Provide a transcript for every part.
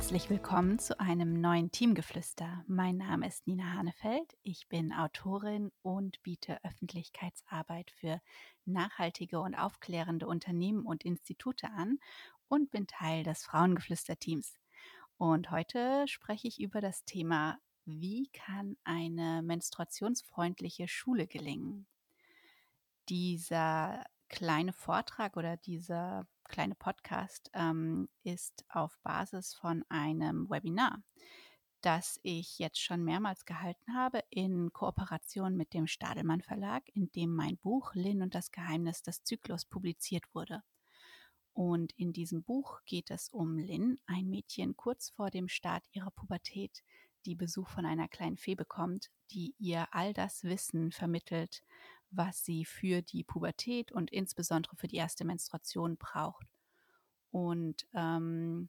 Herzlich willkommen zu einem neuen Teamgeflüster. Mein Name ist Nina Hanefeld. Ich bin Autorin und biete Öffentlichkeitsarbeit für nachhaltige und aufklärende Unternehmen und Institute an und bin Teil des Frauengeflüster-Teams. Und heute spreche ich über das Thema, wie kann eine menstruationsfreundliche Schule gelingen? Dieser kleine Vortrag oder dieser kleine Podcast ähm, ist auf Basis von einem Webinar, das ich jetzt schon mehrmals gehalten habe in Kooperation mit dem Stadelmann Verlag, in dem mein Buch Lynn und das Geheimnis des Zyklus publiziert wurde. Und in diesem Buch geht es um Lynn, ein Mädchen kurz vor dem Start ihrer Pubertät, die Besuch von einer kleinen Fee bekommt, die ihr all das Wissen vermittelt, was sie für die Pubertät und insbesondere für die erste Menstruation braucht. Und ähm,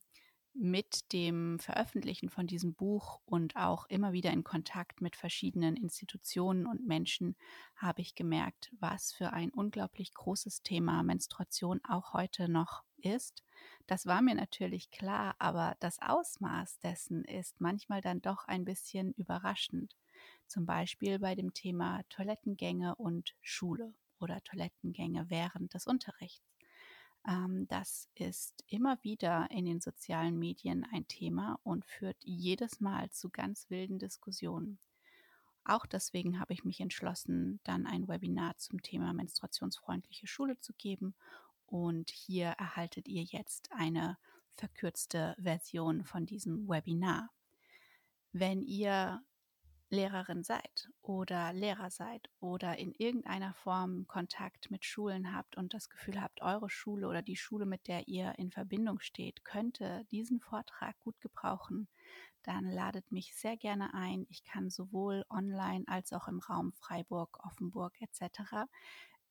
mit dem Veröffentlichen von diesem Buch und auch immer wieder in Kontakt mit verschiedenen Institutionen und Menschen habe ich gemerkt, was für ein unglaublich großes Thema Menstruation auch heute noch ist. Das war mir natürlich klar, aber das Ausmaß dessen ist manchmal dann doch ein bisschen überraschend. Zum Beispiel bei dem Thema Toilettengänge und Schule oder Toilettengänge während des Unterrichts. Ähm, das ist immer wieder in den sozialen Medien ein Thema und führt jedes Mal zu ganz wilden Diskussionen. Auch deswegen habe ich mich entschlossen, dann ein Webinar zum Thema menstruationsfreundliche Schule zu geben. Und hier erhaltet ihr jetzt eine verkürzte Version von diesem Webinar. Wenn ihr Lehrerin seid oder Lehrer seid oder in irgendeiner Form Kontakt mit Schulen habt und das Gefühl habt, eure Schule oder die Schule, mit der ihr in Verbindung steht, könnte diesen Vortrag gut gebrauchen, dann ladet mich sehr gerne ein. Ich kann sowohl online als auch im Raum Freiburg, Offenburg etc.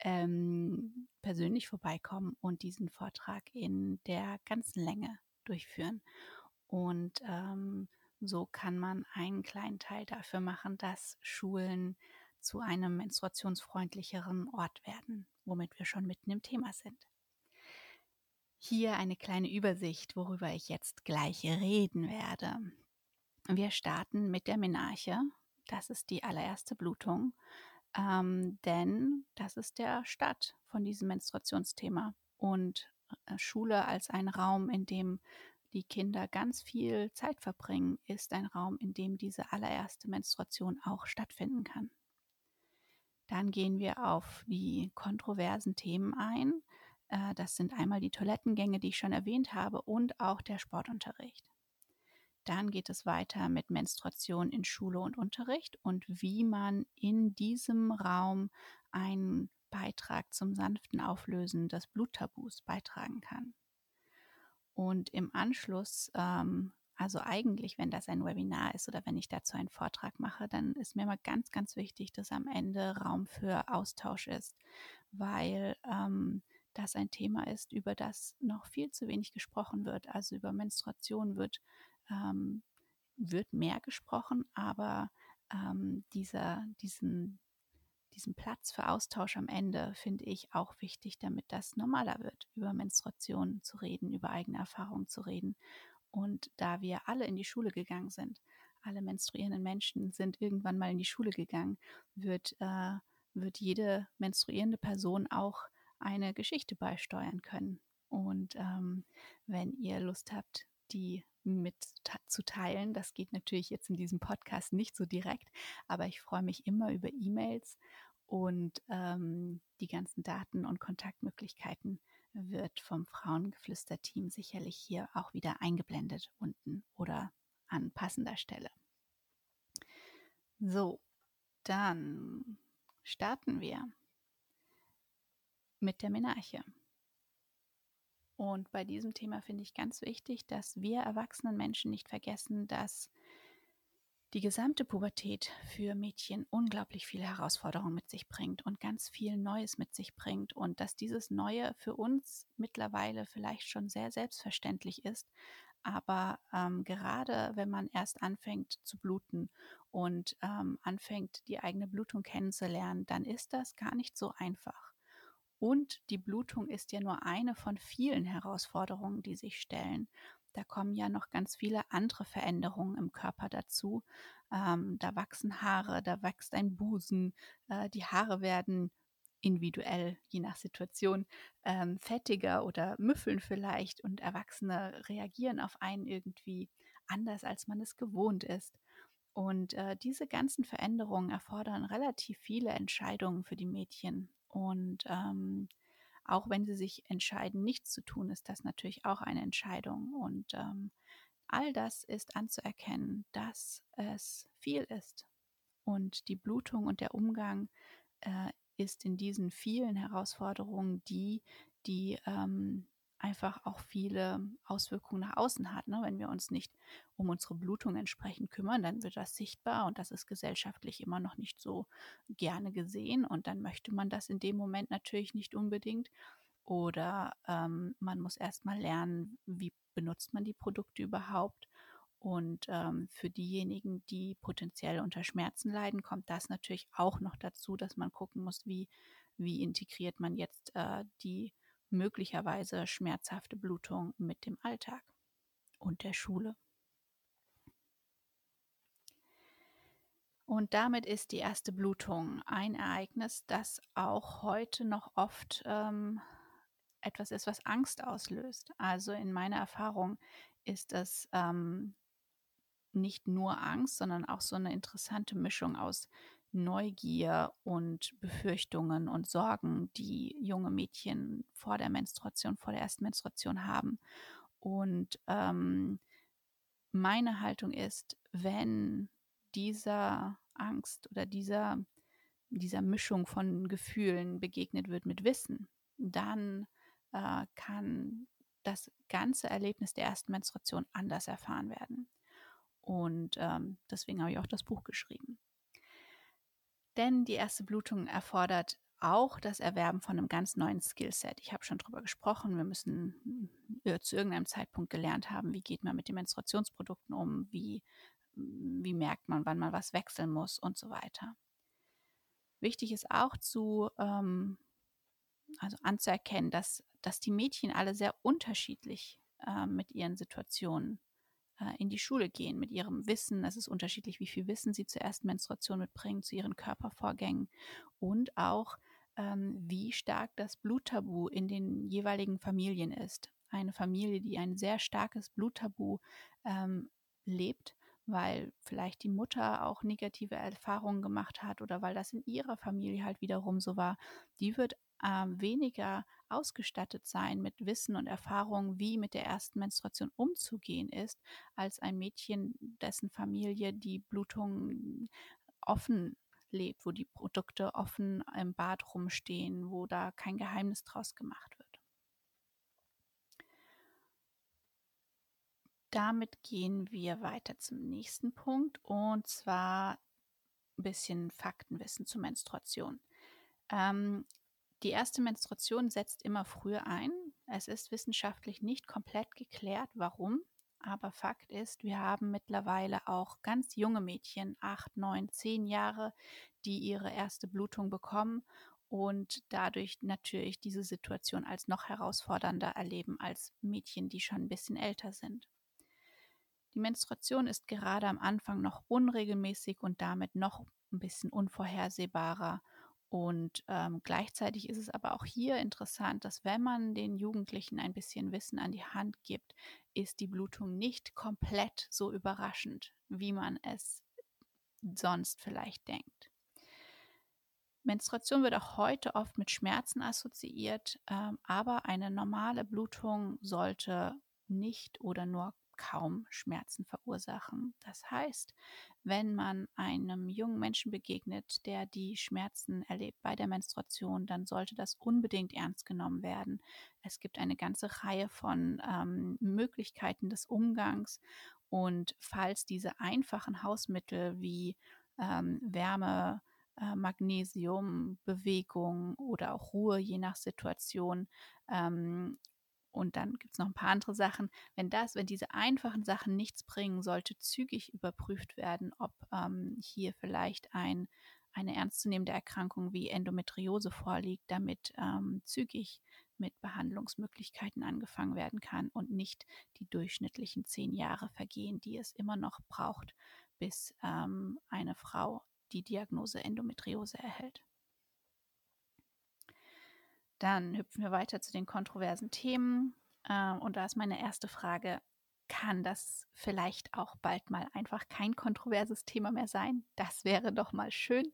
Ähm, persönlich vorbeikommen und diesen Vortrag in der ganzen Länge durchführen. Und ähm, so kann man einen kleinen Teil dafür machen, dass Schulen zu einem menstruationsfreundlicheren Ort werden, womit wir schon mitten im Thema sind. Hier eine kleine Übersicht, worüber ich jetzt gleich reden werde. Wir starten mit der Menarche. Das ist die allererste Blutung, ähm, denn das ist der Start von diesem Menstruationsthema. Und äh, Schule als ein Raum, in dem die Kinder ganz viel Zeit verbringen, ist ein Raum, in dem diese allererste Menstruation auch stattfinden kann. Dann gehen wir auf die kontroversen Themen ein. Äh, das sind einmal die Toilettengänge, die ich schon erwähnt habe, und auch der Sportunterricht. Dann geht es weiter mit Menstruation in Schule und Unterricht und wie man in diesem Raum einen Beitrag zum sanften Auflösen des Bluttabus beitragen kann. Und im Anschluss, ähm, also eigentlich, wenn das ein Webinar ist oder wenn ich dazu einen Vortrag mache, dann ist mir immer ganz, ganz wichtig, dass am Ende Raum für Austausch ist, weil ähm, das ein Thema ist, über das noch viel zu wenig gesprochen wird. Also über Menstruation wird, ähm, wird mehr gesprochen, aber ähm, dieser, diesen, diesen Platz für Austausch am Ende finde ich auch wichtig, damit das normaler wird, über Menstruation zu reden, über eigene Erfahrungen zu reden. Und da wir alle in die Schule gegangen sind, alle menstruierenden Menschen sind irgendwann mal in die Schule gegangen, wird, äh, wird jede menstruierende Person auch eine Geschichte beisteuern können. Und ähm, wenn ihr Lust habt, die mit zu teilen. Das geht natürlich jetzt in diesem Podcast nicht so direkt, aber ich freue mich immer über E-Mails und ähm, die ganzen Daten und Kontaktmöglichkeiten wird vom Frauengeflüster-Team sicherlich hier auch wieder eingeblendet unten oder an passender Stelle. So, dann starten wir. mit der Menarche. Und bei diesem Thema finde ich ganz wichtig, dass wir erwachsenen Menschen nicht vergessen, dass die gesamte Pubertät für Mädchen unglaublich viele Herausforderungen mit sich bringt und ganz viel Neues mit sich bringt und dass dieses Neue für uns mittlerweile vielleicht schon sehr selbstverständlich ist, aber ähm, gerade wenn man erst anfängt zu bluten und ähm, anfängt, die eigene Blutung kennenzulernen, dann ist das gar nicht so einfach. Und die Blutung ist ja nur eine von vielen Herausforderungen, die sich stellen. Da kommen ja noch ganz viele andere Veränderungen im Körper dazu. Ähm, da wachsen Haare, da wächst ein Busen, äh, die Haare werden individuell, je nach Situation, ähm, fettiger oder müffeln vielleicht und Erwachsene reagieren auf einen irgendwie anders, als man es gewohnt ist. Und äh, diese ganzen Veränderungen erfordern relativ viele Entscheidungen für die Mädchen. Und ähm, auch wenn sie sich entscheiden, nichts zu tun, ist das natürlich auch eine Entscheidung. Und ähm, all das ist anzuerkennen, dass es viel ist. Und die Blutung und der Umgang äh, ist in diesen vielen Herausforderungen die, die ähm, einfach auch viele Auswirkungen nach außen hat. Ne? Wenn wir uns nicht um unsere Blutung entsprechend kümmern, dann wird das sichtbar und das ist gesellschaftlich immer noch nicht so gerne gesehen und dann möchte man das in dem Moment natürlich nicht unbedingt. Oder ähm, man muss erstmal lernen, wie benutzt man die Produkte überhaupt. Und ähm, für diejenigen, die potenziell unter Schmerzen leiden, kommt das natürlich auch noch dazu, dass man gucken muss, wie, wie integriert man jetzt äh, die möglicherweise schmerzhafte Blutung mit dem Alltag und der Schule. Und damit ist die erste Blutung ein Ereignis, das auch heute noch oft ähm, etwas ist, was Angst auslöst. Also in meiner Erfahrung ist es ähm, nicht nur Angst, sondern auch so eine interessante Mischung aus Neugier und Befürchtungen und Sorgen, die junge Mädchen vor der Menstruation, vor der ersten Menstruation haben. Und ähm, meine Haltung ist, wenn dieser Angst oder dieser, dieser Mischung von Gefühlen begegnet wird mit Wissen, dann äh, kann das ganze Erlebnis der ersten Menstruation anders erfahren werden. Und ähm, deswegen habe ich auch das Buch geschrieben. Denn die erste Blutung erfordert auch das Erwerben von einem ganz neuen Skillset. Ich habe schon darüber gesprochen, wir müssen äh, zu irgendeinem Zeitpunkt gelernt haben, wie geht man mit den Menstruationsprodukten um, wie, wie merkt man, wann man was wechseln muss und so weiter. Wichtig ist auch zu, ähm, also anzuerkennen, dass, dass die Mädchen alle sehr unterschiedlich äh, mit ihren Situationen äh, in die Schule gehen mit ihrem Wissen. Es ist unterschiedlich, wie viel Wissen sie zur ersten Menstruation mitbringen, zu ihren Körpervorgängen und auch, ähm, wie stark das Bluttabu in den jeweiligen Familien ist. Eine Familie, die ein sehr starkes Bluttabu ähm, lebt, weil vielleicht die Mutter auch negative Erfahrungen gemacht hat oder weil das in ihrer Familie halt wiederum so war, die wird äh, weniger ausgestattet sein mit Wissen und Erfahrung, wie mit der ersten Menstruation umzugehen ist, als ein Mädchen, dessen Familie die Blutung offen lebt, wo die Produkte offen im Bad rumstehen, wo da kein Geheimnis draus gemacht wird. Damit gehen wir weiter zum nächsten Punkt und zwar ein bisschen Faktenwissen zur Menstruation. Ähm, die erste Menstruation setzt immer früher ein. Es ist wissenschaftlich nicht komplett geklärt, warum. Aber Fakt ist, wir haben mittlerweile auch ganz junge Mädchen, acht, neun, zehn Jahre, die ihre erste Blutung bekommen und dadurch natürlich diese Situation als noch herausfordernder erleben als Mädchen, die schon ein bisschen älter sind. Die Menstruation ist gerade am Anfang noch unregelmäßig und damit noch ein bisschen unvorhersehbarer und ähm, gleichzeitig ist es aber auch hier interessant, dass wenn man den Jugendlichen ein bisschen Wissen an die Hand gibt, ist die Blutung nicht komplett so überraschend, wie man es sonst vielleicht denkt. Menstruation wird auch heute oft mit Schmerzen assoziiert, ähm, aber eine normale Blutung sollte nicht oder nur kaum Schmerzen verursachen. Das heißt, wenn man einem jungen Menschen begegnet, der die Schmerzen erlebt bei der Menstruation, dann sollte das unbedingt ernst genommen werden. Es gibt eine ganze Reihe von ähm, Möglichkeiten des Umgangs und falls diese einfachen Hausmittel wie ähm, Wärme, äh, Magnesium, Bewegung oder auch Ruhe, je nach Situation, ähm, und dann gibt es noch ein paar andere Sachen. Wenn das, wenn diese einfachen Sachen nichts bringen, sollte zügig überprüft werden, ob ähm, hier vielleicht ein, eine ernstzunehmende Erkrankung wie Endometriose vorliegt, damit ähm, zügig mit Behandlungsmöglichkeiten angefangen werden kann und nicht die durchschnittlichen zehn Jahre vergehen, die es immer noch braucht, bis ähm, eine Frau die Diagnose Endometriose erhält. Dann hüpfen wir weiter zu den kontroversen Themen. Äh, und da ist meine erste Frage, kann das vielleicht auch bald mal einfach kein kontroverses Thema mehr sein? Das wäre doch mal schön.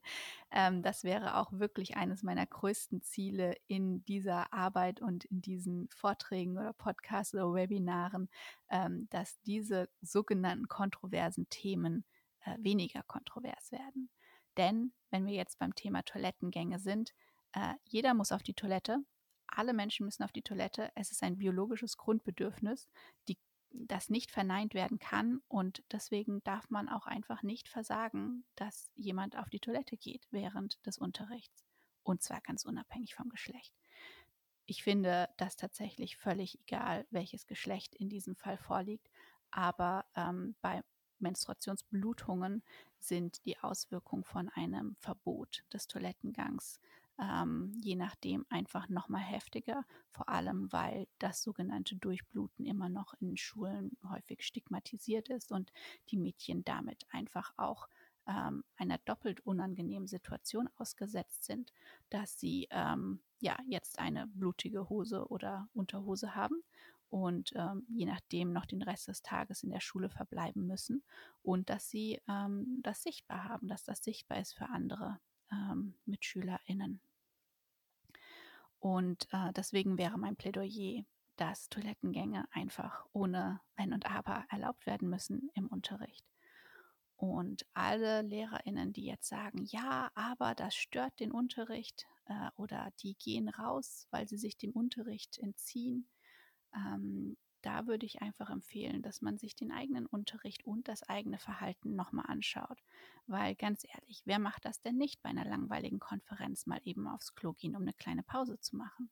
Ähm, das wäre auch wirklich eines meiner größten Ziele in dieser Arbeit und in diesen Vorträgen oder Podcasts oder Webinaren, ähm, dass diese sogenannten kontroversen Themen äh, weniger kontrovers werden. Denn wenn wir jetzt beim Thema Toilettengänge sind, äh, jeder muss auf die Toilette. Alle Menschen müssen auf die Toilette. Es ist ein biologisches Grundbedürfnis, die, das nicht verneint werden kann. Und deswegen darf man auch einfach nicht versagen, dass jemand auf die Toilette geht während des Unterrichts. Und zwar ganz unabhängig vom Geschlecht. Ich finde das tatsächlich völlig egal, welches Geschlecht in diesem Fall vorliegt. Aber ähm, bei Menstruationsblutungen sind die Auswirkungen von einem Verbot des Toilettengangs ähm, je nachdem einfach nochmal heftiger, vor allem weil das sogenannte Durchbluten immer noch in Schulen häufig stigmatisiert ist und die Mädchen damit einfach auch ähm, einer doppelt unangenehmen Situation ausgesetzt sind, dass sie ähm, ja jetzt eine blutige Hose oder Unterhose haben und ähm, je nachdem noch den Rest des Tages in der Schule verbleiben müssen und dass sie ähm, das sichtbar haben, dass das sichtbar ist für andere ähm, MitschülerInnen. Und äh, deswegen wäre mein Plädoyer, dass Toilettengänge einfach ohne Wenn und Aber erlaubt werden müssen im Unterricht. Und alle LehrerInnen, die jetzt sagen, ja, aber das stört den Unterricht äh, oder die gehen raus, weil sie sich dem Unterricht entziehen, ähm, da würde ich einfach empfehlen, dass man sich den eigenen Unterricht und das eigene Verhalten nochmal anschaut. Weil ganz ehrlich, wer macht das denn nicht bei einer langweiligen Konferenz mal eben aufs Klo gehen, um eine kleine Pause zu machen?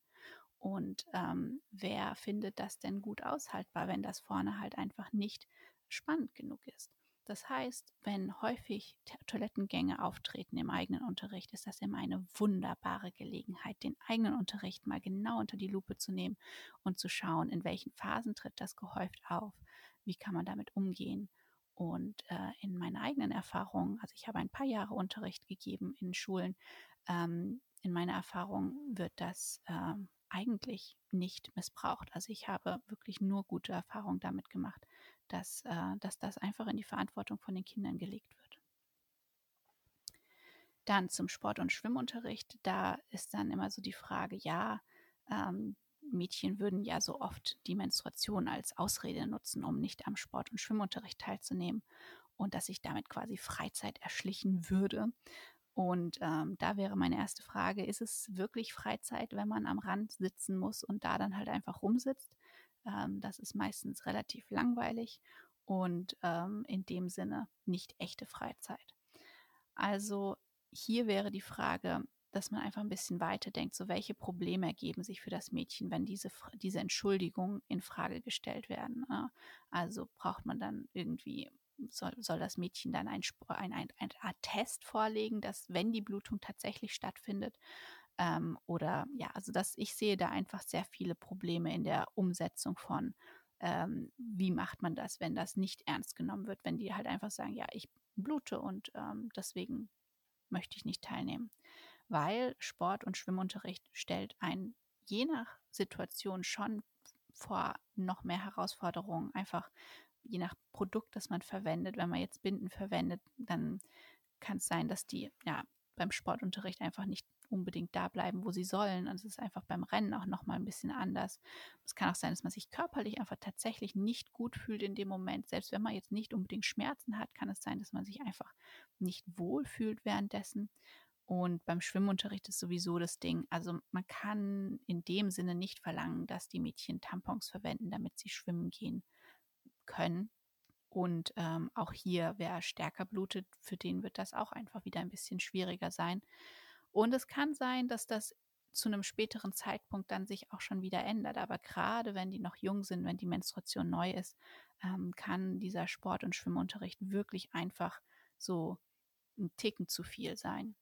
Und ähm, wer findet das denn gut aushaltbar, wenn das vorne halt einfach nicht spannend genug ist? Das heißt, wenn häufig Toilettengänge auftreten im eigenen Unterricht, ist das immer eine wunderbare Gelegenheit, den eigenen Unterricht mal genau unter die Lupe zu nehmen und zu schauen, in welchen Phasen tritt das gehäuft auf, wie kann man damit umgehen. Und äh, in meiner eigenen Erfahrung, also ich habe ein paar Jahre Unterricht gegeben in Schulen, ähm, in meiner Erfahrung wird das äh, eigentlich nicht missbraucht. Also ich habe wirklich nur gute Erfahrungen damit gemacht, dass, äh, dass das einfach in die Verantwortung von den Kindern gelegt wird. Dann zum Sport- und Schwimmunterricht. Da ist dann immer so die Frage, ja, ähm, Mädchen würden ja so oft die Menstruation als Ausrede nutzen, um nicht am Sport- und Schwimmunterricht teilzunehmen und dass sich damit quasi Freizeit erschlichen würde. Und ähm, da wäre meine erste Frage, ist es wirklich Freizeit, wenn man am Rand sitzen muss und da dann halt einfach rumsitzt? Ähm, das ist meistens relativ langweilig und ähm, in dem Sinne nicht echte Freizeit. Also hier wäre die Frage, dass man einfach ein bisschen weiter denkt, so welche Probleme ergeben sich für das Mädchen, wenn diese, diese Entschuldigungen in Frage gestellt werden. Ne? Also braucht man dann irgendwie, soll, soll das Mädchen dann ein, ein, ein, ein Art Test vorlegen, dass wenn die Blutung tatsächlich stattfindet, ähm, oder ja, also dass ich sehe da einfach sehr viele Probleme in der Umsetzung von, ähm, wie macht man das, wenn das nicht ernst genommen wird, wenn die halt einfach sagen, ja, ich blute und ähm, deswegen möchte ich nicht teilnehmen. Weil Sport- und Schwimmunterricht stellt ein je nach Situation schon vor noch mehr Herausforderungen. Einfach je nach Produkt, das man verwendet. Wenn man jetzt Binden verwendet, dann kann es sein, dass die ja beim Sportunterricht einfach nicht unbedingt da bleiben, wo sie sollen. Und es ist einfach beim Rennen auch nochmal ein bisschen anders. Es kann auch sein, dass man sich körperlich einfach tatsächlich nicht gut fühlt in dem Moment. Selbst wenn man jetzt nicht unbedingt Schmerzen hat, kann es sein, dass man sich einfach nicht wohl fühlt währenddessen. Und beim Schwimmunterricht ist sowieso das Ding. Also man kann in dem Sinne nicht verlangen, dass die Mädchen Tampons verwenden, damit sie schwimmen gehen können. Und ähm, auch hier, wer stärker blutet, für den wird das auch einfach wieder ein bisschen schwieriger sein. Und es kann sein, dass das zu einem späteren Zeitpunkt dann sich auch schon wieder ändert. Aber gerade wenn die noch jung sind, wenn die Menstruation neu ist, ähm, kann dieser Sport- und Schwimmunterricht wirklich einfach so ein Ticken zu viel sein.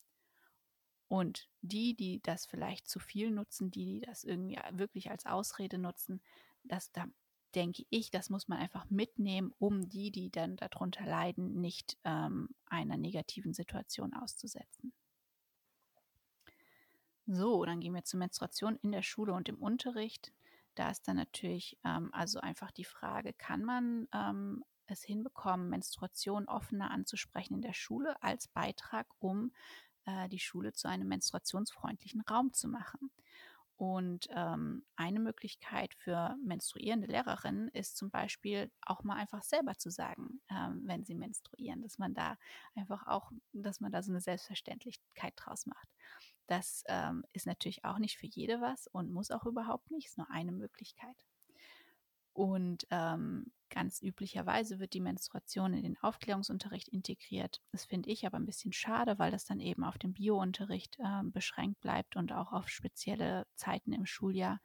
Und die, die das vielleicht zu viel nutzen, die, die das irgendwie wirklich als Ausrede nutzen, das, da denke ich, das muss man einfach mitnehmen, um die, die dann darunter leiden, nicht ähm, einer negativen Situation auszusetzen. So, dann gehen wir zur Menstruation in der Schule und im Unterricht. Da ist dann natürlich ähm, also einfach die Frage, kann man ähm, es hinbekommen, Menstruation offener anzusprechen in der Schule als Beitrag, um äh, die Schule zu einem menstruationsfreundlichen Raum zu machen? Und ähm, eine Möglichkeit für menstruierende Lehrerinnen ist zum Beispiel auch mal einfach selber zu sagen, ähm, wenn sie menstruieren, dass man da einfach auch, dass man da so eine Selbstverständlichkeit draus macht. Das ähm, ist natürlich auch nicht für jede was und muss auch überhaupt nicht, ist nur eine Möglichkeit. Und ähm, ganz üblicherweise wird die Menstruation in den Aufklärungsunterricht integriert. Das finde ich aber ein bisschen schade, weil das dann eben auf den Biounterricht äh, beschränkt bleibt und auch auf spezielle Zeiten im Schuljahr.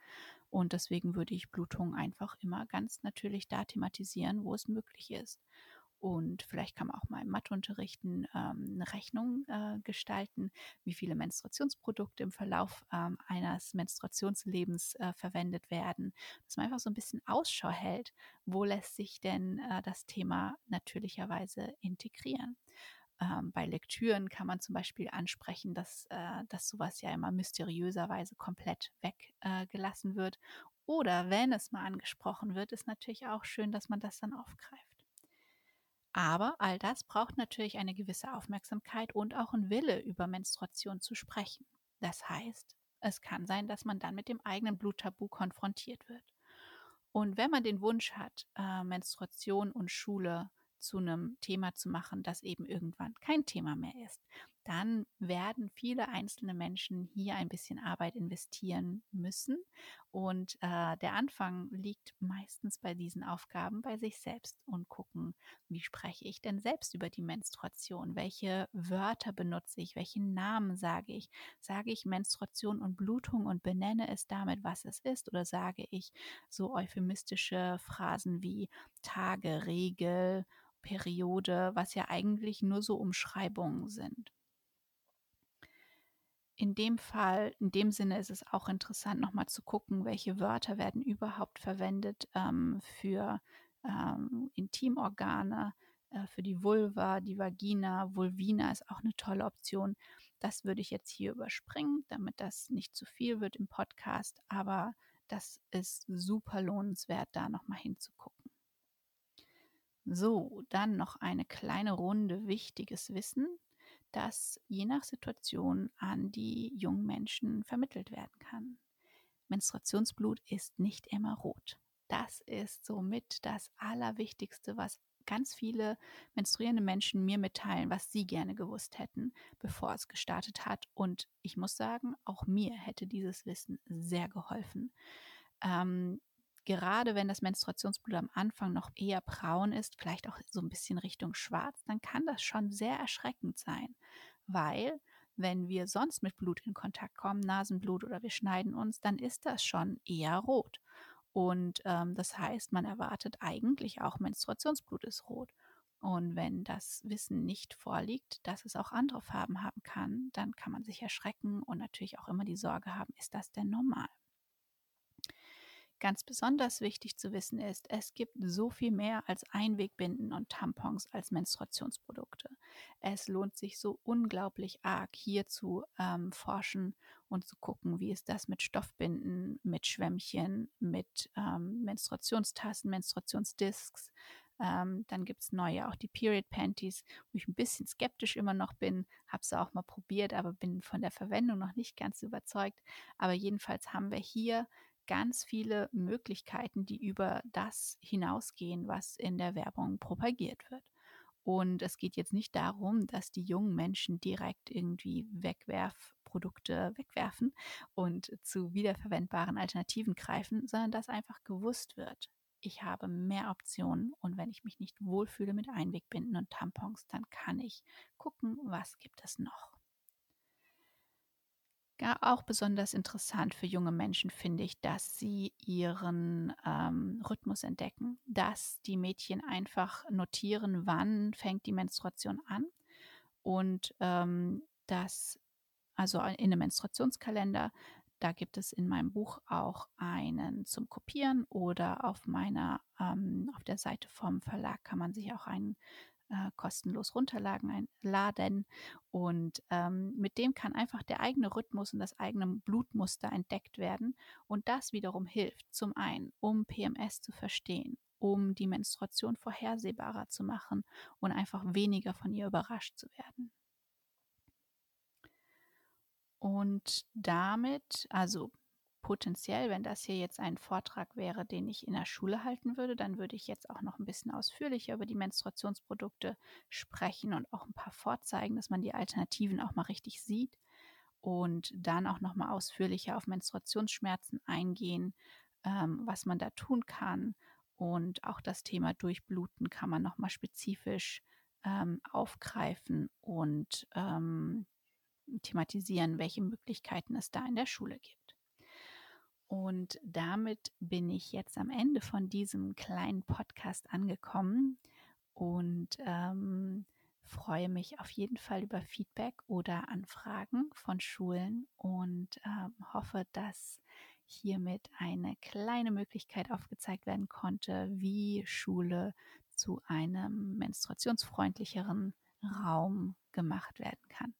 Und deswegen würde ich Blutung einfach immer ganz natürlich da thematisieren, wo es möglich ist. Und vielleicht kann man auch mal im Matheunterrichten ähm, eine Rechnung äh, gestalten, wie viele Menstruationsprodukte im Verlauf ähm, eines Menstruationslebens äh, verwendet werden. Dass man einfach so ein bisschen Ausschau hält, wo lässt sich denn äh, das Thema natürlicherweise integrieren. Ähm, bei Lektüren kann man zum Beispiel ansprechen, dass, äh, dass sowas ja immer mysteriöserweise komplett weggelassen wird. Oder wenn es mal angesprochen wird, ist natürlich auch schön, dass man das dann aufgreift. Aber all das braucht natürlich eine gewisse Aufmerksamkeit und auch ein Wille, über Menstruation zu sprechen. Das heißt, es kann sein, dass man dann mit dem eigenen Bluttabu konfrontiert wird. Und wenn man den Wunsch hat, äh, Menstruation und Schule zu einem Thema zu machen, das eben irgendwann kein Thema mehr ist, dann werden viele einzelne Menschen hier ein bisschen Arbeit investieren müssen. Und äh, der Anfang liegt meistens bei diesen Aufgaben bei sich selbst und gucken, wie spreche ich denn selbst über die Menstruation? Welche Wörter benutze ich? Welchen Namen sage ich? Sage ich Menstruation und Blutung und benenne es damit, was es ist? Oder sage ich so euphemistische Phrasen wie Tage, Regel, Periode, was ja eigentlich nur so Umschreibungen sind. In dem Fall, in dem Sinne ist es auch interessant, nochmal zu gucken, welche Wörter werden überhaupt verwendet ähm, für ähm, Intimorgane, äh, für die Vulva, die Vagina, Vulvina ist auch eine tolle Option. Das würde ich jetzt hier überspringen, damit das nicht zu viel wird im Podcast, aber das ist super lohnenswert, da nochmal hinzugucken. So, dann noch eine kleine Runde wichtiges Wissen, das je nach Situation an die jungen Menschen vermittelt werden kann. Menstruationsblut ist nicht immer rot. Das ist somit das Allerwichtigste, was ganz viele menstruierende Menschen mir mitteilen, was sie gerne gewusst hätten, bevor es gestartet hat. Und ich muss sagen, auch mir hätte dieses Wissen sehr geholfen. Ähm, gerade wenn das Menstruationsblut am Anfang noch eher braun ist, vielleicht auch so ein bisschen Richtung schwarz, dann kann das schon sehr erschreckend sein, weil wenn wir sonst mit Blut in Kontakt kommen, Nasenblut oder wir schneiden uns, dann ist das schon eher rot. Und ähm, das heißt, man erwartet eigentlich auch Menstruationsblut ist rot. Und wenn das Wissen nicht vorliegt, dass es auch andere Farben haben kann, dann kann man sich erschrecken und natürlich auch immer die Sorge haben, ist das denn normal? Ganz besonders wichtig zu wissen ist, es gibt so viel mehr als Einwegbinden und Tampons als Menstruationsprodukte. Es lohnt sich so unglaublich arg hier zu ähm, forschen und zu gucken, wie ist das mit Stoffbinden, mit Schwämmchen, mit ähm, Menstruationstassen, Menstruationsdisks, Ähm, dann gibt es neue, auch die Period Panties, wo ich ein bisschen skeptisch immer noch bin. Habe sie auch mal probiert, aber bin von der Verwendung noch nicht ganz überzeugt. Aber jedenfalls haben wir hier ganz viele Möglichkeiten, die über das hinausgehen, was in der Werbung propagiert wird. Und es geht jetzt nicht darum, dass die jungen Menschen direkt irgendwie Wegwerfprodukte wegwerfen und zu wiederverwendbaren Alternativen greifen, sondern dass einfach gewusst wird, ich habe mehr Optionen und wenn ich mich nicht wohlfühle mit Einwegbinden und Tampons, dann kann ich gucken, was gibt es noch. Auch besonders interessant für junge Menschen finde ich, dass sie ihren ähm, Rhythmus entdecken, dass die Mädchen einfach notieren, wann fängt die Menstruation an und ähm, dass also in einem Menstruationskalender, da gibt es in meinem Buch auch einen zum Kopieren oder auf meiner ähm, auf der Seite vom Verlag kann man sich auch einen äh, kostenlos runterladen laden. und ähm, mit dem kann einfach der eigene Rhythmus und das eigene Blutmuster entdeckt werden und das wiederum hilft zum einen, um PMS zu verstehen, um die Menstruation vorhersehbarer zu machen und einfach weniger von ihr überrascht zu werden. Und damit, also potenziell, wenn das hier jetzt ein Vortrag wäre, den ich in der Schule halten würde, dann würde ich jetzt auch noch ein bisschen ausführlicher über die Menstruationsprodukte sprechen und auch ein paar vorzeigen, dass man die Alternativen auch mal richtig sieht und dann auch noch mal ausführlicher auf Menstruationsschmerzen eingehen, ähm, was man da tun kann und auch das Thema Durchbluten kann man noch mal spezifisch ähm, aufgreifen und ähm, thematisieren, welche Möglichkeiten es da in der Schule gibt. Und damit bin ich jetzt am Ende von diesem kleinen Podcast angekommen und ähm, freue mich auf jeden Fall über Feedback oder Anfragen von Schulen und ähm, hoffe, dass hiermit eine kleine Möglichkeit aufgezeigt werden konnte, wie Schule zu einem menstruationsfreundlicheren Raum gemacht werden kann.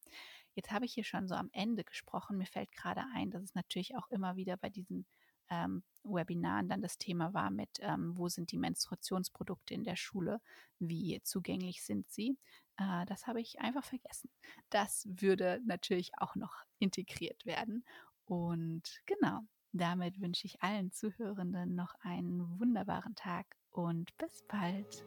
Jetzt habe ich hier schon so am Ende gesprochen. Mir fällt gerade ein, dass es natürlich auch immer wieder bei diesen ähm, Webinaren dann das Thema war mit, ähm, wo sind die Menstruationsprodukte in der Schule, wie zugänglich sind sie. Äh, das habe ich einfach vergessen. Das würde natürlich auch noch integriert werden. Und genau, damit wünsche ich allen Zuhörenden noch einen wunderbaren Tag und bis bald.